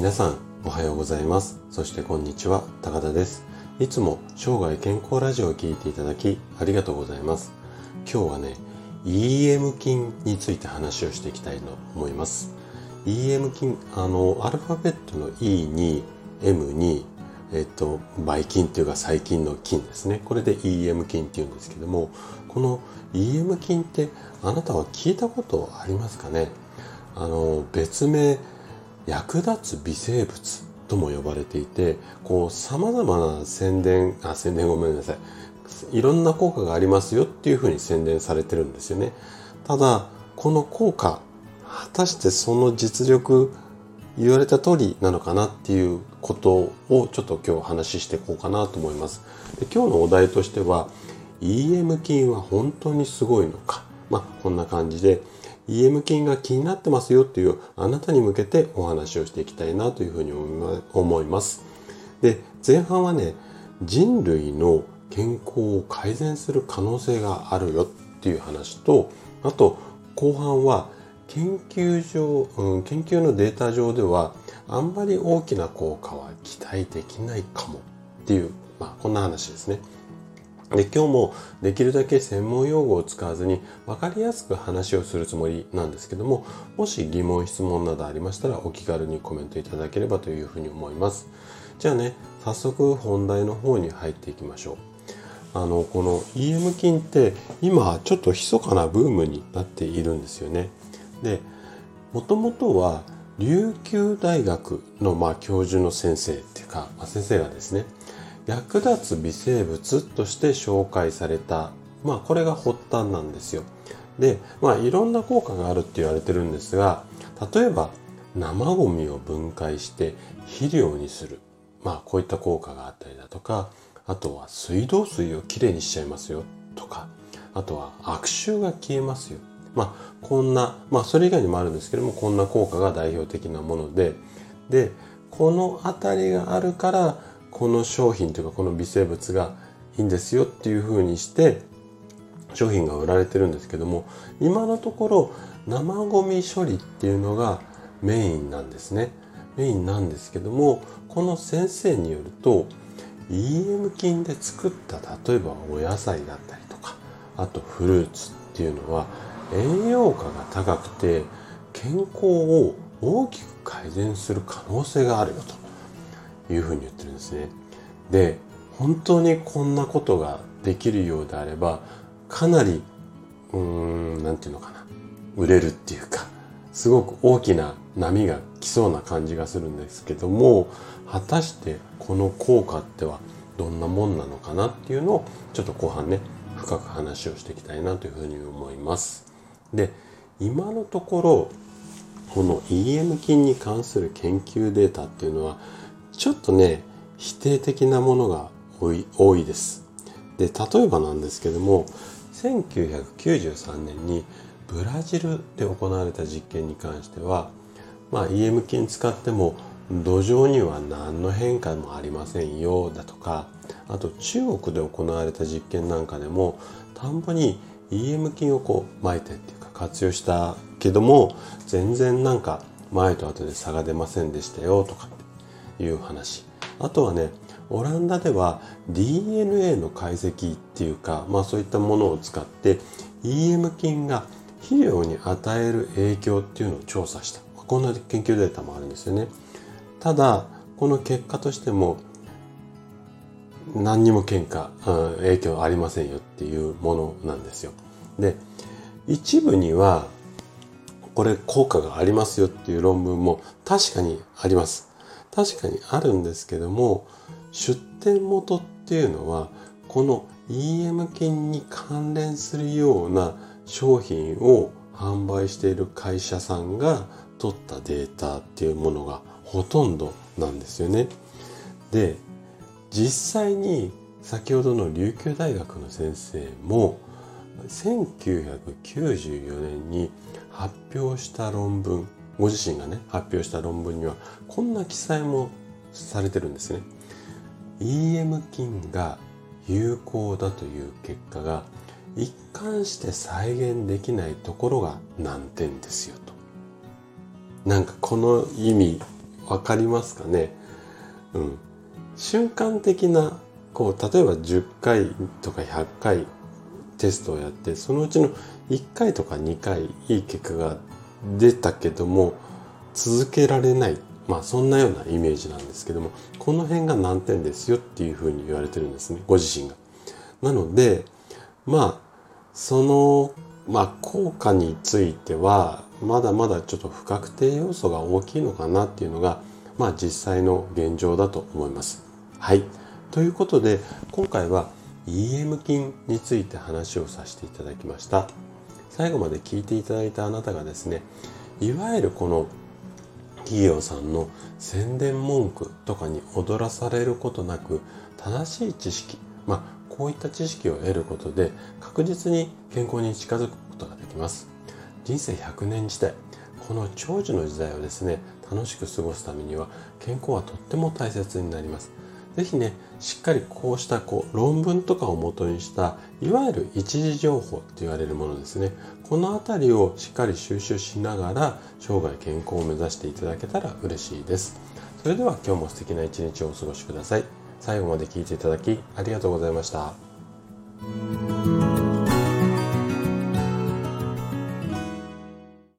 皆さんおはようございます。そしてこんにちは高田です。いつも生涯健康ラジオを聴いていただきありがとうございます。今日はね EM 菌について話をしていきたいと思います。EM 菌あのアルファベットの E に M にえっと、ばい菌っていうか細菌の菌ですね。これで EM 菌っていうんですけども、この EM 菌ってあなたは聞いたことありますかね？あの、別名、役立つ微生物とも呼ばれていて、こう、様々な宣伝、あ、宣伝ごめんなさい。いろんな効果がありますよっていうふうに宣伝されてるんですよね。ただ、この効果、果たしてその実力言われた通りなのかなっていうことをちょっと今日お話ししていこうかなと思います。で今日のお題としては EM 菌は本当にすごいのか。まあこんな感じで EM 菌が気になってますよっていうあなたに向けてお話をしていきたいなというふうに思います。で前半はね人類の健康を改善する可能性があるよっていう話とあと後半は研究上、うん、研究のデータ上ではあんまり大きな効果は期待できないかもっていう、まあ、こんな話ですね。で今日もできるだけ専門用語を使わずに分かりやすく話をするつもりなんですけどももし疑問質問などありましたらお気軽にコメントいただければというふうに思います。じゃあね早速本題の方に入っていきましょう。あのこの EM 菌って今ちょっと密かなブームになっているんですよね。でもともとは琉球大学のまあ教授の先生っていうか、まあ、先生がですね役立つ微生物として紹介された。まあこれが発端なんですよ。でまあいろんな効果があるって言われてるんですが例えば生ゴミを分解して肥料にする。まあこういった効果があったりだとかあとは水道水をきれいにしちゃいますよ。とかあとは悪臭が消えますよ。まあ、こんな、まあ、それ以外にもあるんですけども、こんな効果が代表的なもので、で、このあたりがあるから、この商品というか、この微生物がいいんですよっていうふうにして、商品が売られてるんですけども、今のところ、生ゴミ処理っていうのがメインなんですね。メインなんですけども、この先生によると、EM 菌で作った例えばお野菜だったりとか、あとフルーツっていうのは栄養価が高くて健康を大きく改善する可能性があるよというふうに言ってるんですね。で、本当にこんなことができるようであれば、かなり、うーん、なんていうのかな、売れるっていうか、すごく大きな波が来そうな感じがするんですけども、果たしてこの効果ってはどんなもんなのかなっていうのを、ちょっと後半ね、深く話をしていきたいなというふうに思います。で今のところこの EM 菌に関する研究データっていうのはちょっとね否定的なものが多い多いです。で例えばなんですけども1993年にブラジルで行われた実験に関しては、まあ、EM 菌使っても土壌には何の変化もありませんよだとかあと中国で行われた実験なんかでも田んぼに EM 菌をこう撒いてっていうか活用したけども全然なんか前と後で差が出ませんでしたよとかいう話あとはねオランダでは DNA の解析っていうかまあそういったものを使って EM 菌が肥料に与える影響っていうのを調査したこんな研究データもあるんですよねただこの結果としても何にも喧嘩、うん、影響ありませんよっていうものなんですよ。で、一部には、これ効果がありますよっていう論文も確かにあります。確かにあるんですけども、出典元っていうのは、この EM 菌に関連するような商品を販売している会社さんが取ったデータっていうものがほとんどなんですよね。で、実際に先ほどの琉球大学の先生も1994年に発表した論文ご自身がね発表した論文にはこんな記載もされてるんですね。EM 菌が有効だという結果が一貫して再現できないところが難点ですよと。なんかこの意味分かりますかね？うん。瞬間的なこう例えば10回とか100回テストをやってそのうちの1回とか2回いい結果が出たけども続けられないまあそんなようなイメージなんですけどもこの辺が難点ですよっていうふうに言われてるんですねご自身が。なのでまあそのまあ効果についてはまだまだちょっと不確定要素が大きいのかなっていうのがまあ実際の現状だと思います。はい。ということで今回は EM 菌について話をさせていただきました。最後まで聞いていただいたあなたがですねいわゆるこの企業さんの宣伝文句とかに踊らされることなく正しい知識まあこういった知識を得ることで確実に健康に近づくことができます。人生100年時代この長寿の時代をですね楽しく過ごすためには健康はとっても大切になります。ぜひねしっかりこうしたこう論文とかを元にしたいわゆる一時情報って言われるものですね。このあたりをしっかり収集しながら生涯健康を目指していただけたら嬉しいです。それでは今日も素敵な一日をお過ごしください。最後まで聴いていただきありがとうございました。